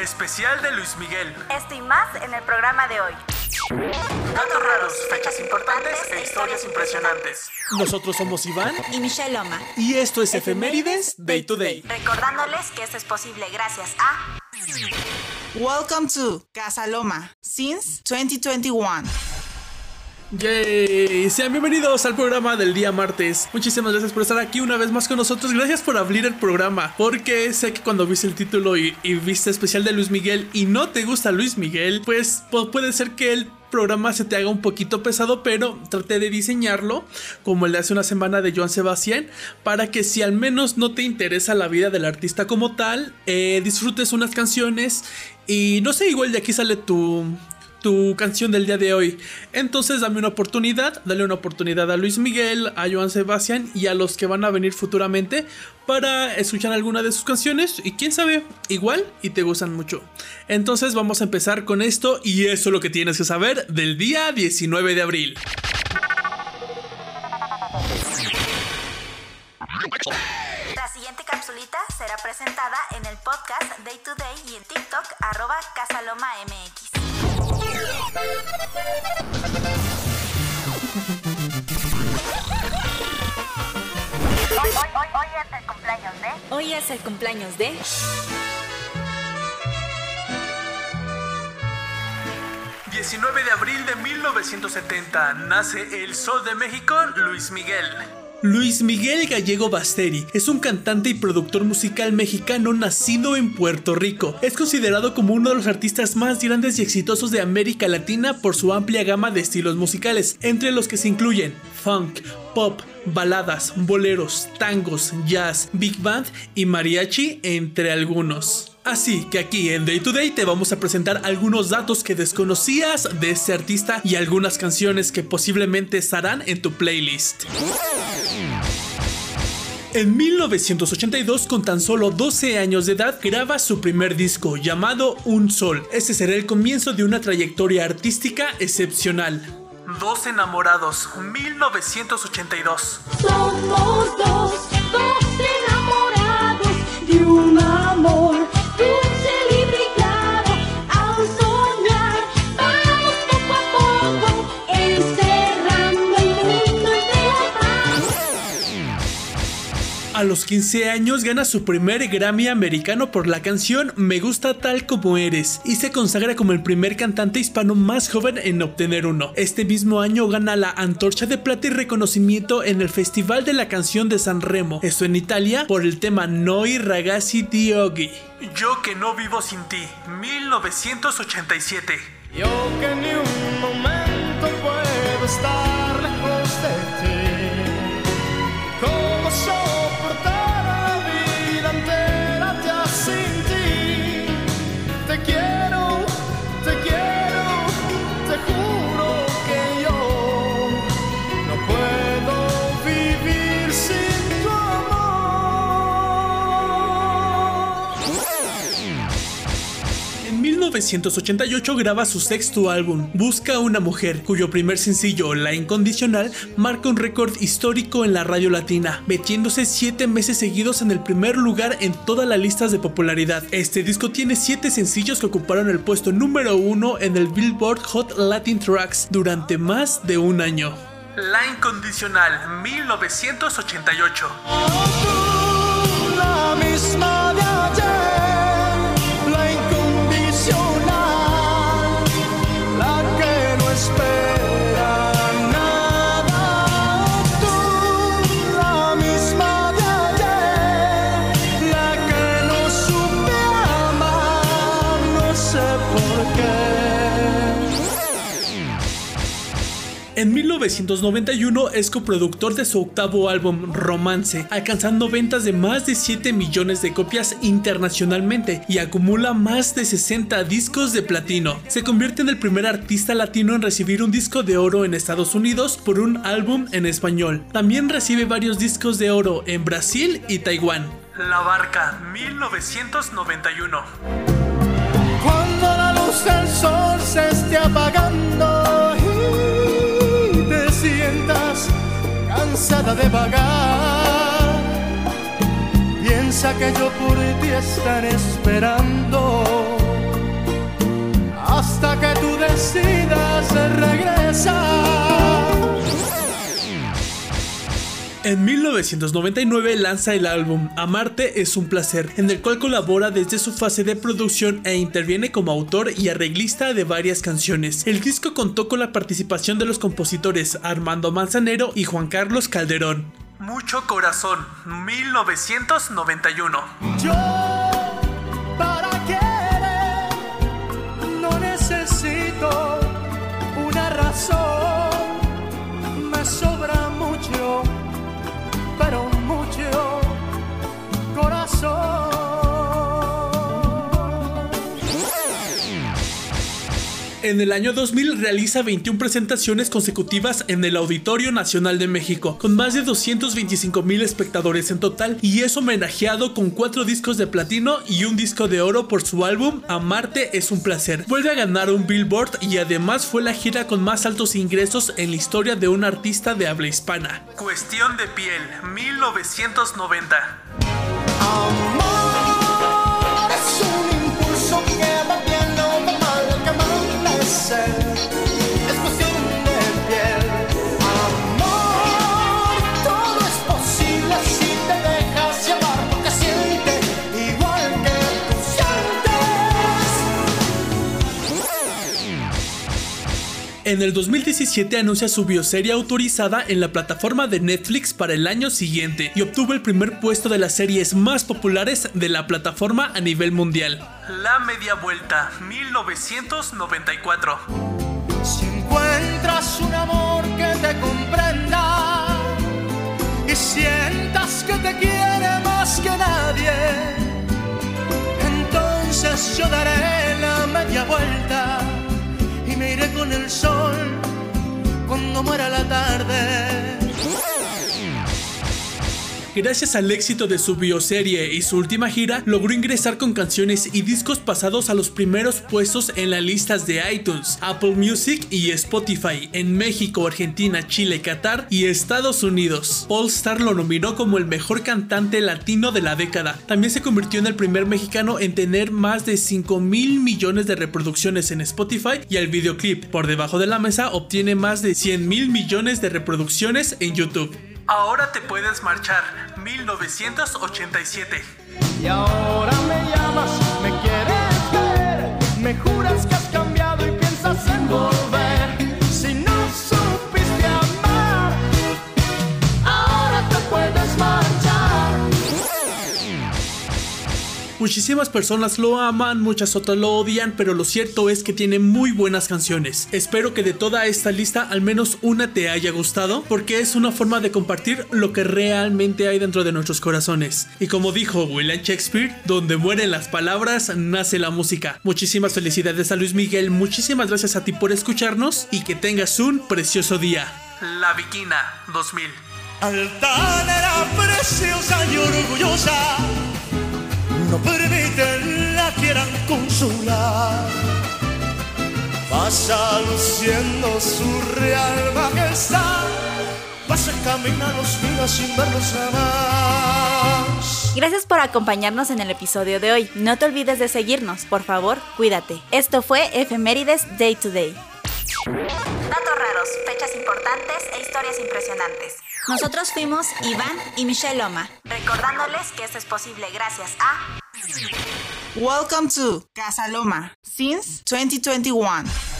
Especial de Luis Miguel. Esto y más en el programa de hoy. Datos raros, fechas importantes e historias impresionantes. Nosotros somos Iván Y Michelle Loma. y esto es Efemérides Day to Day. Recordándoles que esto es posible gracias a Welcome to Casa Loma since 2021. Yay, sean bienvenidos al programa del día martes. Muchísimas gracias por estar aquí una vez más con nosotros. Gracias por abrir el programa, porque sé que cuando viste el título y, viste especial de Luis Miguel y no te gusta Luis Miguel, pues pu- puede ser que el programa se te haga un poquito pesado, pero traté de diseñarlo como el de hace una semana de Joan Sebastián, para que si al menos no te interesa la vida del artista como tal, eh, disfrutes unas canciones y no sé, igual de aquí sale tu, tu canción del día de hoy. Entonces dame una oportunidad, dale una oportunidad a Luis Miguel, a Joan Sebastián y a los que van a venir futuramente para escuchar alguna de sus canciones y quién sabe, igual y te gustan mucho. Entonces vamos a empezar con esto y eso es lo que tienes que saber del día 19 de abril. Hoy, hoy, hoy, hoy es el cumpleaños de... Hoy es el cumpleaños de... – 19 de abril de 1970 nace el Sol de México, Luis Miguel. Luis Miguel Gallego Basteri es un cantante y productor musical mexicano nacido en Puerto Rico. Es considerado como uno de los artistas más grandes y exitosos de América Latina por su amplia gama de estilos musicales, entre los que se incluyen funk, pop, baladas, boleros, tangos, jazz, big band y mariachi, entre algunos. Así que aquí en Day to Day te vamos a presentar algunos datos que desconocías de este artista y algunas canciones que posiblemente estarán en tu playlist. En 1982, con tan solo 12 años de edad, graba su primer disco llamado Un Sol. Este será el comienzo de una trayectoria artística excepcional. Dos enamorados, 1982. Somos dos, dos enamorados de un amor A los 15 años gana su primer Grammy americano por la canción Me gusta tal como eres y se consagra como el primer cantante hispano más joven en obtener uno. Este mismo año gana la Antorcha de Plata y reconocimiento en el Festival de la Canción de San Remo, esto en Italia, por el tema Noi ragazzi di oggi. Yo que no vivo sin ti, 1987. Yo que ni un 1988 graba su sexto álbum, Busca una mujer, cuyo primer sencillo, La Incondicional, marca un récord histórico en la radio latina, metiéndose 7 meses seguidos en el primer lugar en todas las listas de popularidad. Este disco tiene 7 sencillos que ocuparon el puesto número 1 en el Billboard Hot Latin Tracks durante más de un año. La Incondicional, 1988. Tú, la misma En 1991 es coproductor de su octavo álbum Romance, alcanzando ventas de más de 7 millones de copias internacionalmente y acumula más de 60 discos de platino. Se convierte en el primer artista latino en recibir un disco de oro en Estados Unidos por un álbum en español. También recibe varios discos de oro en Brasil y Taiwán. La Barca, 1991. Cuando la luz del sol se esté apagando que yo por ti estaré esperando hasta que tú decidas regresar. En 1999 lanza el álbum Amarte es un placer, en el cual colabora desde su fase de producción e interviene como autor y arreglista de varias canciones. El disco contó con la participación de los compositores Armando Manzanero y Juan Carlos Calderón. Mucho corazón, 1991. Yo En el año 2000 realiza 21 presentaciones consecutivas en el Auditorio Nacional de México, con más de 225 mil espectadores en total, y es homenajeado con 4 discos de platino y un disco de oro por su álbum Amarte es un placer. Vuelve a ganar un Billboard y además fue la gira con más altos ingresos en la historia de un artista de habla hispana. Cuestión de piel, 1990. En el 2017 anuncia su bioserie autorizada en la plataforma de Netflix para el año siguiente y obtuvo el primer puesto de las series más populares de la plataforma a nivel mundial. La media vuelta, 1994. Si encuentras un amor que te comprenda y sientas que te quiere más que nadie, entonces yo daré la media vuelta el sol cuando muera la tarde. Gracias al éxito de su bioserie y su última gira, logró ingresar con canciones y discos pasados a los primeros puestos en las listas de iTunes, Apple Music y Spotify en México, Argentina, Chile, Qatar y Estados Unidos. Star lo nominó como el mejor cantante latino de la década. También se convirtió en el primer mexicano en tener más de 5 mil millones de reproducciones en Spotify y el videoclip Por debajo de la mesa obtiene más de 100 mil millones de reproducciones en YouTube. Ahora te puedes marchar, 1987. Y ahora me llamas, me quieres ver, me juras que Muchísimas personas lo aman, muchas otras lo odian, pero lo cierto es que tiene muy buenas canciones. Espero que de toda esta lista al menos una te haya gustado, porque es una forma de compartir lo que realmente hay dentro de nuestros corazones. Y como dijo William Shakespeare, donde mueren las palabras, nace la música. Muchísimas felicidades a Luis Miguel, muchísimas gracias a ti por escucharnos y que tengas un precioso día. La Viquina, 2000. Altanera preciosa y orgullosa, no permiten la quieran consolar. Pasa luciendo su real majestad, pasa camina los días sin verlos jamás. Gracias por acompañarnos en el episodio de hoy. No te olvides de seguirnos, por favor, cuídate. Esto fue Efemérides Day to Day. Datos raros, fechas importantes e historias impresionantes. Nosotros fuimos Iván y Michelle Loma, recordándoles que esto es posible gracias a Welcome to Casa Loma since 2021.